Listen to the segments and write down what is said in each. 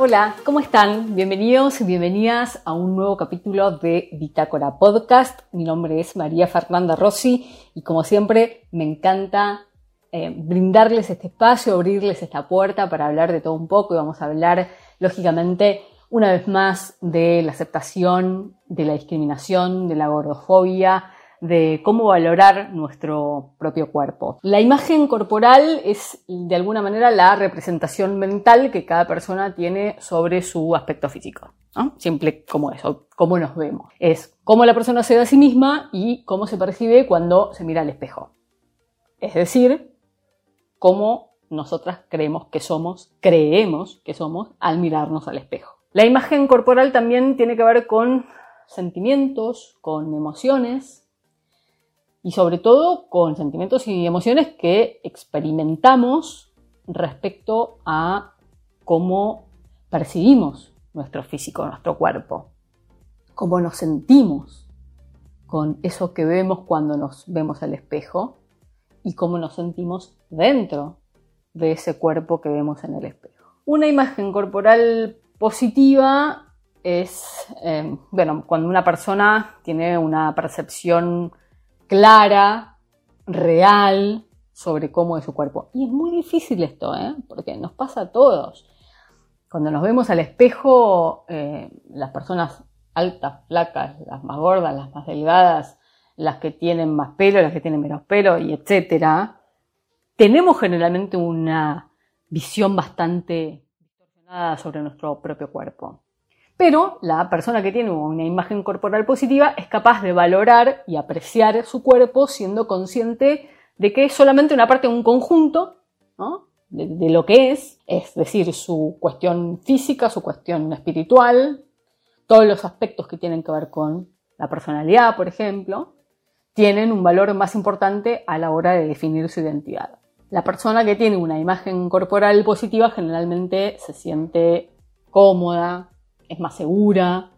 Hola, ¿cómo están? Bienvenidos y bienvenidas a un nuevo capítulo de Bitácora Podcast. Mi nombre es María Fernanda Rossi y como siempre me encanta eh, brindarles este espacio, abrirles esta puerta para hablar de todo un poco y vamos a hablar, lógicamente, una vez más de la aceptación, de la discriminación, de la gordofobia, de cómo valorar nuestro propio cuerpo. La imagen corporal es de alguna manera la representación mental que cada persona tiene sobre su aspecto físico. Simple como eso, cómo nos vemos. Es cómo la persona se ve a sí misma y cómo se percibe cuando se mira al espejo. Es decir, cómo nosotras creemos que somos, creemos que somos al mirarnos al espejo. La imagen corporal también tiene que ver con sentimientos, con emociones, y sobre todo con sentimientos y emociones que experimentamos respecto a cómo percibimos nuestro físico, nuestro cuerpo, cómo nos sentimos con eso que vemos cuando nos vemos al espejo y cómo nos sentimos dentro de ese cuerpo que vemos en el espejo. Una imagen corporal positiva es, eh, bueno, cuando una persona tiene una percepción clara, real, sobre cómo es su cuerpo. Y es muy difícil esto, ¿eh? porque nos pasa a todos. Cuando nos vemos al espejo, eh, las personas altas, flacas, las más gordas, las más delgadas, las que tienen más pelo, las que tienen menos pelo, y etcétera, tenemos generalmente una visión bastante distorsionada sobre nuestro propio cuerpo. Pero la persona que tiene una imagen corporal positiva es capaz de valorar y apreciar su cuerpo siendo consciente de que es solamente una parte de un conjunto de, lo que es, es decir, su cuestión física, su cuestión espiritual, todos los aspectos que tienen que ver con la personalidad, por ejemplo, tienen un valor más importante a la hora de definir su identidad. La persona que tiene una imagen corporal positiva generalmente se siente cómoda, es más segura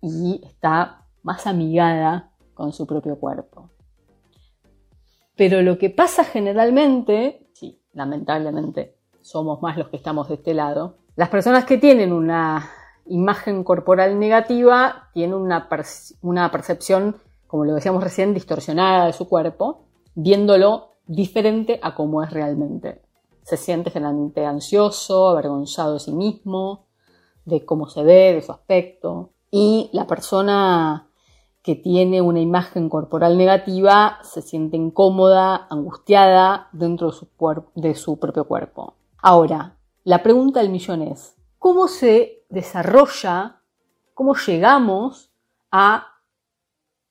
y está más amigada con su propio cuerpo. Pero lo que pasa generalmente, sí, lamentablemente somos más los que estamos de este lado, las personas que tienen una imagen corporal negativa tienen una, una percepción, como lo decíamos recién, distorsionada de su cuerpo, viéndolo diferente a como es realmente. Se siente generalmente ansioso, avergonzado de sí mismo, de cómo se ve, de su aspecto. Y la persona que tiene una imagen corporal negativa se siente incómoda, angustiada dentro de su, de su propio cuerpo. Ahora, la pregunta del millón es, ¿cómo se desarrolla, cómo llegamos a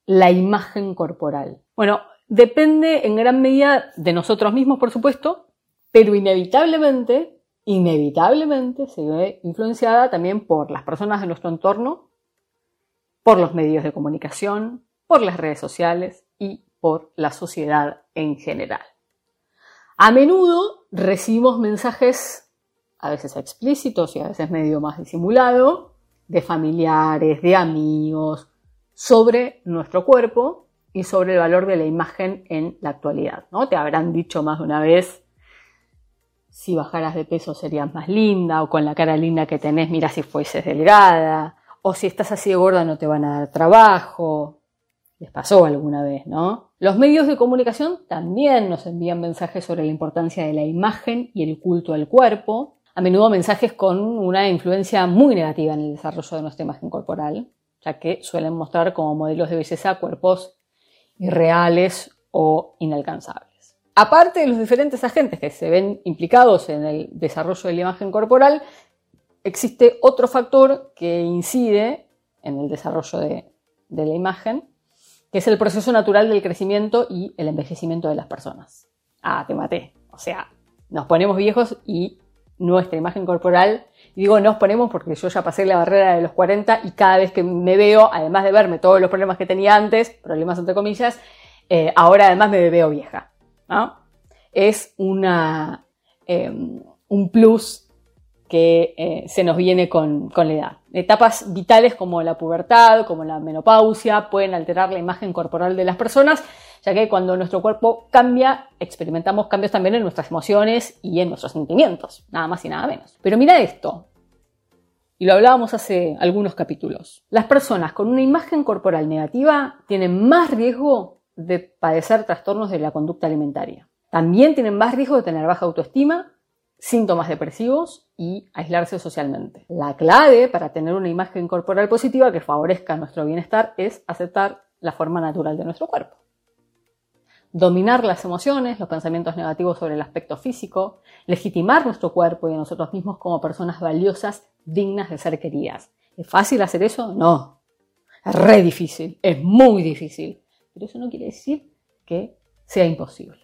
la imagen corporal? Bueno, depende en gran medida de nosotros mismos, por supuesto, pero inevitablemente inevitablemente se ve influenciada también por las personas de nuestro entorno, por los medios de comunicación, por las redes sociales y por la sociedad en general. A menudo recibimos mensajes, a veces explícitos y a veces medio más disimulado, de familiares, de amigos, sobre nuestro cuerpo y sobre el valor de la imagen en la actualidad. ¿no? Te habrán dicho más de una vez, si bajaras de peso serías más linda, o con la cara linda que tenés, mira si fueses delgada, o si estás así de gorda no te van a dar trabajo. Les pasó alguna vez, ¿no? Los medios de comunicación también nos envían mensajes sobre la importancia de la imagen y el culto al cuerpo, a menudo mensajes con una influencia muy negativa en el desarrollo de nuestra imagen corporal, ya que suelen mostrar como modelos de belleza cuerpos irreales o inalcanzables. Aparte de los diferentes agentes que se ven implicados en el desarrollo de la imagen corporal, existe otro factor que incide en el desarrollo de, la imagen, que es el proceso natural del crecimiento y el envejecimiento de las personas. Ah, te maté. O sea, nos ponemos viejos y nuestra imagen corporal. Digo, nos ponemos porque yo ya pasé la barrera de los 40 y cada vez que me veo, además de verme todos los problemas que tenía antes, problemas entre comillas, eh, ahora además me veo vieja. Es em, un plus que eh, se nos viene con, con, la edad. Etapas vitales como la pubertad, como la menopausia, pueden alterar la imagen corporal de las personas, ya que cuando nuestro cuerpo cambia, experimentamos cambios también en nuestras emociones y en nuestros sentimientos, nada más y nada menos. Pero mira esto, y lo hablábamos hace algunos capítulos. Las personas con una imagen corporal negativa tienen más riesgo de padecer trastornos de la conducta alimentaria. También tienen más riesgo de tener baja autoestima síntomas depresivos y aislarse socialmente. La clave para tener una imagen corporal positiva que favorezca nuestro bienestar es aceptar la forma natural de nuestro cuerpo. Dominar las emociones, los pensamientos negativos sobre el aspecto físico, legitimar nuestro cuerpo y a nosotros mismos como personas valiosas, dignas de ser queridas. ¿Es fácil hacer eso? No. Es re difícil, es muy difícil. Pero eso no quiere decir que sea imposible.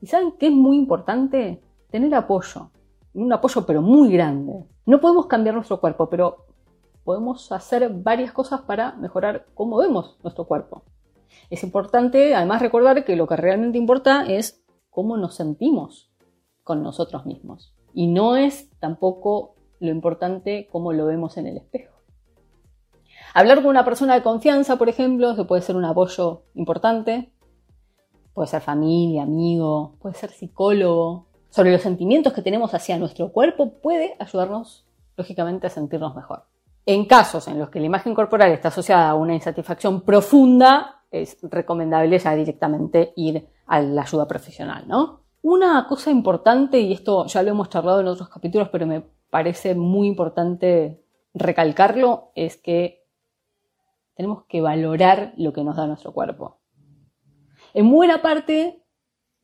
¿Y saben qué es muy importante? tener apoyo, un apoyo pero muy grande. No podemos cambiar nuestro cuerpo, pero podemos hacer varias cosas para mejorar cómo vemos nuestro cuerpo. Es importante además recordar que lo que realmente importa es cómo nos sentimos con nosotros mismos. Y no es tampoco lo importante cómo lo vemos en el espejo. Hablar con una persona de confianza, por ejemplo, que puede ser un apoyo importante. Puede ser familia, amigo, puede ser psicólogo, sobre los sentimientos que tenemos hacia nuestro cuerpo puede ayudarnos, lógicamente, a sentirnos mejor. En casos en los que la imagen corporal está asociada a una insatisfacción profunda, es recomendable ya directamente ir a la ayuda profesional, ¿no? Una cosa importante, y esto ya lo hemos charlado en otros capítulos, pero me parece muy importante recalcarlo, es que tenemos que valorar lo que nos da nuestro cuerpo. En buena parte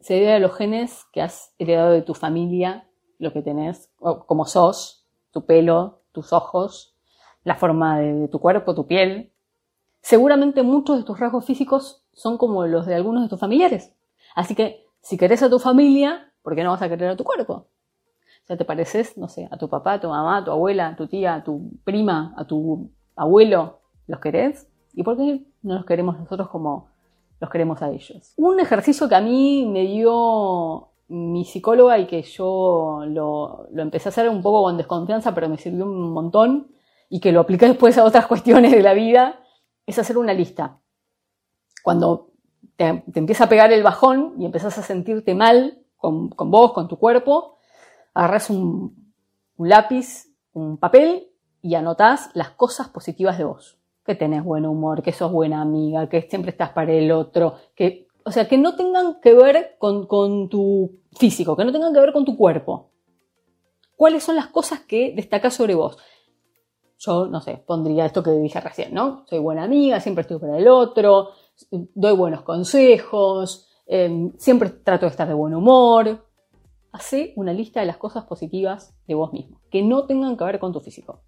se debe a los genes que has heredado de tu familia, lo que tenés, como sos, tu pelo, tus ojos, la forma de, tu cuerpo, tu piel. Seguramente muchos de tus rasgos físicos son como los de algunos de tus familiares. Así que si querés a tu familia, ¿por qué no vas a querer a tu cuerpo? O sea, te pareces, no sé, a tu papá, a tu mamá, a tu abuela, a tu tía, a tu prima, a tu abuelo, ¿los querés? ¿Y por qué no los queremos nosotros como los queremos a ellos. Un ejercicio que a mí me dio mi psicóloga y que yo lo, empecé a hacer un poco con desconfianza, pero me sirvió un montón y que lo apliqué después a otras cuestiones de la vida, es hacer una lista. Cuando te, empieza a pegar el bajón y empezás a sentirte mal con, vos, con tu cuerpo, agarras un, un lápiz, un papel y anotás las cosas positivas de vos que tenés buen humor, que sos buena amiga, que siempre estás para el otro, que, o sea, que no tengan que ver con, con tu físico, que no tengan que ver con tu cuerpo. ¿Cuáles son las cosas que destacás sobre vos? Yo, no sé, pondría esto que dije recién, ¿no? Soy buena amiga, siempre estoy para el otro, doy buenos consejos, em, siempre trato de estar de buen humor. Hacé una lista de las cosas positivas de vos mismo, que no tengan que ver con tu físico.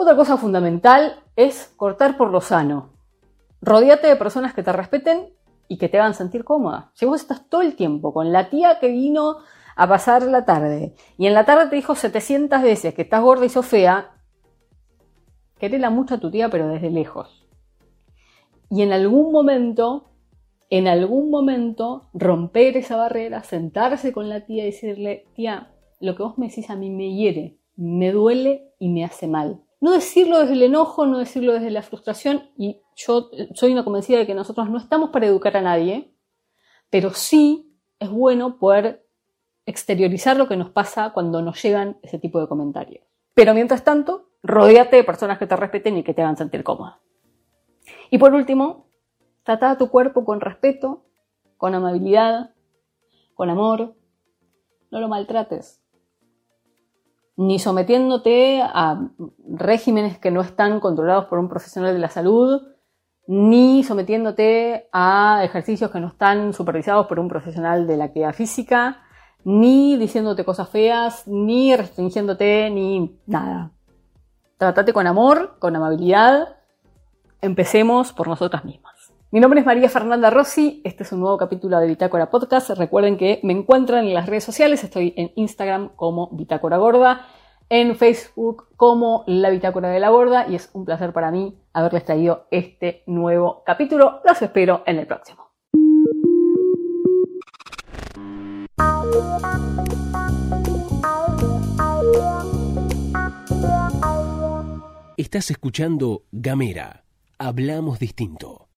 Otra cosa fundamental es cortar por lo sano. Rodíate de personas que te respeten y que te hagan sentir cómoda. Si vos estás todo el tiempo con la tía que vino a pasar la tarde y en la tarde te dijo 700 veces que estás gorda y sos fea, querela mucho a tu tía pero desde lejos. Y en algún momento, en algún momento, romper esa barrera, sentarse con la tía y decirle, tía, lo que vos me decís a mí me hiere, me duele y me hace mal. No decirlo desde el enojo, no decirlo desde la frustración, y yo soy una convencida de que nosotros no estamos para educar a nadie, pero sí es bueno poder exteriorizar lo que nos pasa cuando nos llegan ese tipo de comentarios. Pero mientras tanto, rodeate de personas que te respeten y que te hagan sentir cómoda. Y por último, trata a tu cuerpo con respeto, con amabilidad, con amor. No lo maltrates ni sometiéndote a regímenes que no están controlados por un profesional de la salud, ni sometiéndote a ejercicios que no están supervisados por un profesional de la actividad física, ni diciéndote cosas feas, ni restringiéndote, ni nada. Tratate con amor, con amabilidad. Empecemos por nosotras mismas. Mi nombre es María Fernanda Rossi, este es un nuevo capítulo de Bitácora Podcast. Recuerden que me encuentran en las redes sociales, estoy en Instagram como Bitácora Gorda, en Facebook como La Bitácora de la Gorda y es un placer para mí haberles traído este nuevo capítulo. Los espero en el próximo. Estás escuchando Gamera. Hablamos distinto.